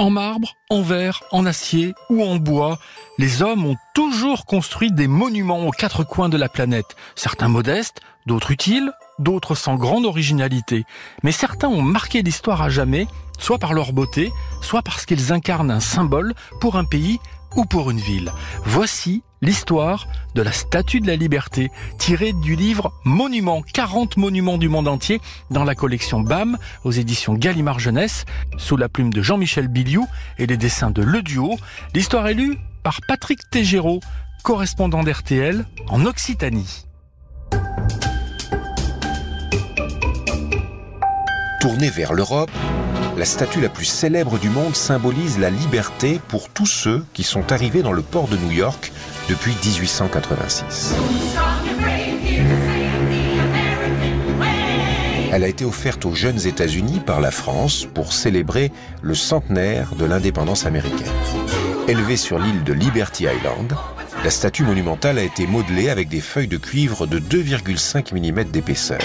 En marbre, en verre, en acier ou en bois, les hommes ont toujours construit des monuments aux quatre coins de la planète, certains modestes, d'autres utiles, d'autres sans grande originalité. Mais certains ont marqué l'histoire à jamais, soit par leur beauté, soit parce qu'ils incarnent un symbole pour un pays ou pour une ville. Voici l'histoire de la Statue de la Liberté, tirée du livre Monuments, 40 monuments du monde entier, dans la collection BAM, aux éditions Gallimard Jeunesse, sous la plume de Jean-Michel Biliou et les dessins de Le Duo. L'histoire est lue par Patrick Tégéraud, correspondant d'RTL en Occitanie. Tournée vers l'Europe, la statue la plus célèbre du monde symbolise la liberté pour tous ceux qui sont arrivés dans le port de New York depuis 1886. Elle a été offerte aux jeunes États-Unis par la France pour célébrer le centenaire de l'indépendance américaine. Élevée sur l'île de Liberty Island, la statue monumentale a été modelée avec des feuilles de cuivre de 2,5 mm d'épaisseur.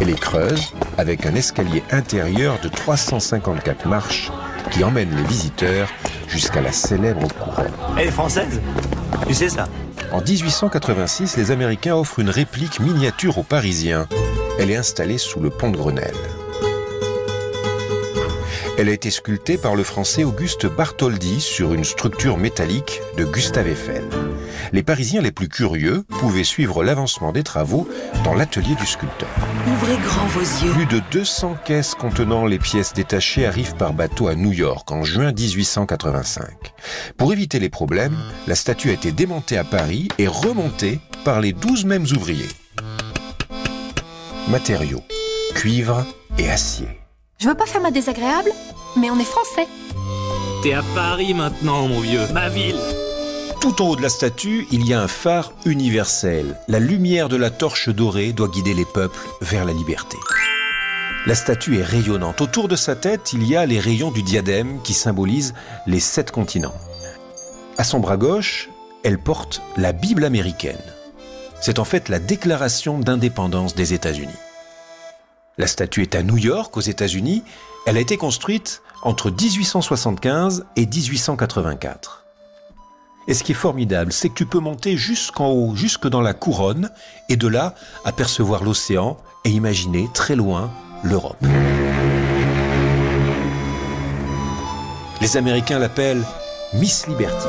Elle est creuse avec un escalier intérieur de 354 marches qui emmène les visiteurs jusqu'à la célèbre couronne. Elle est française? Tu sais ça? En 1886, les Américains offrent une réplique miniature aux Parisiens. Elle est installée sous le pont de Grenelle. Elle a été sculptée par le français Auguste Bartholdi sur une structure métallique de Gustave Eiffel. Les Parisiens les plus curieux pouvaient suivre l'avancement des travaux dans l'atelier du sculpteur. Ouvrez grand vos yeux. Plus de 200 caisses contenant les pièces détachées arrivent par bateau à New York en juin 1885. Pour éviter les problèmes, la statue a été démontée à Paris et remontée par les 12 mêmes ouvriers. Matériaux, cuivre et acier. Je veux pas faire ma désagréable, mais on est français. T'es à Paris maintenant, mon vieux. Ma ville. Tout en haut de la statue, il y a un phare universel. La lumière de la torche dorée doit guider les peuples vers la liberté. La statue est rayonnante. Autour de sa tête, il y a les rayons du diadème qui symbolisent les sept continents. À son bras gauche, elle porte la Bible américaine. C'est en fait la déclaration d'indépendance des États-Unis. La statue est à New York, aux États-Unis. Elle a été construite entre 1875 et 1884. Et ce qui est formidable, c'est que tu peux monter jusqu'en haut, jusque dans la couronne, et de là apercevoir l'océan et imaginer très loin l'Europe. Les Américains l'appellent Miss Liberty.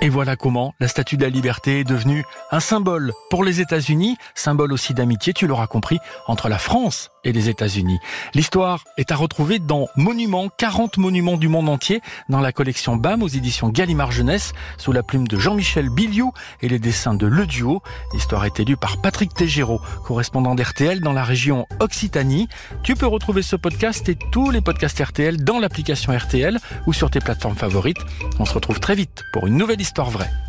Et voilà comment la Statue de la Liberté est devenue un symbole pour les États-Unis, symbole aussi d'amitié, tu l'auras compris, entre la France et les États-Unis. L'histoire est à retrouver dans Monuments, 40 monuments du monde entier, dans la collection BAM aux éditions Gallimard Jeunesse, sous la plume de Jean-Michel Biliou et les dessins de Le Duo. L'histoire est élue par Patrick Tégéraud, correspondant d'RTL dans la région Occitanie. Tu peux retrouver ce podcast et tous les podcasts RTL dans l'application RTL ou sur tes plateformes favorites. On se retrouve très vite pour une nouvelle histoire vraie.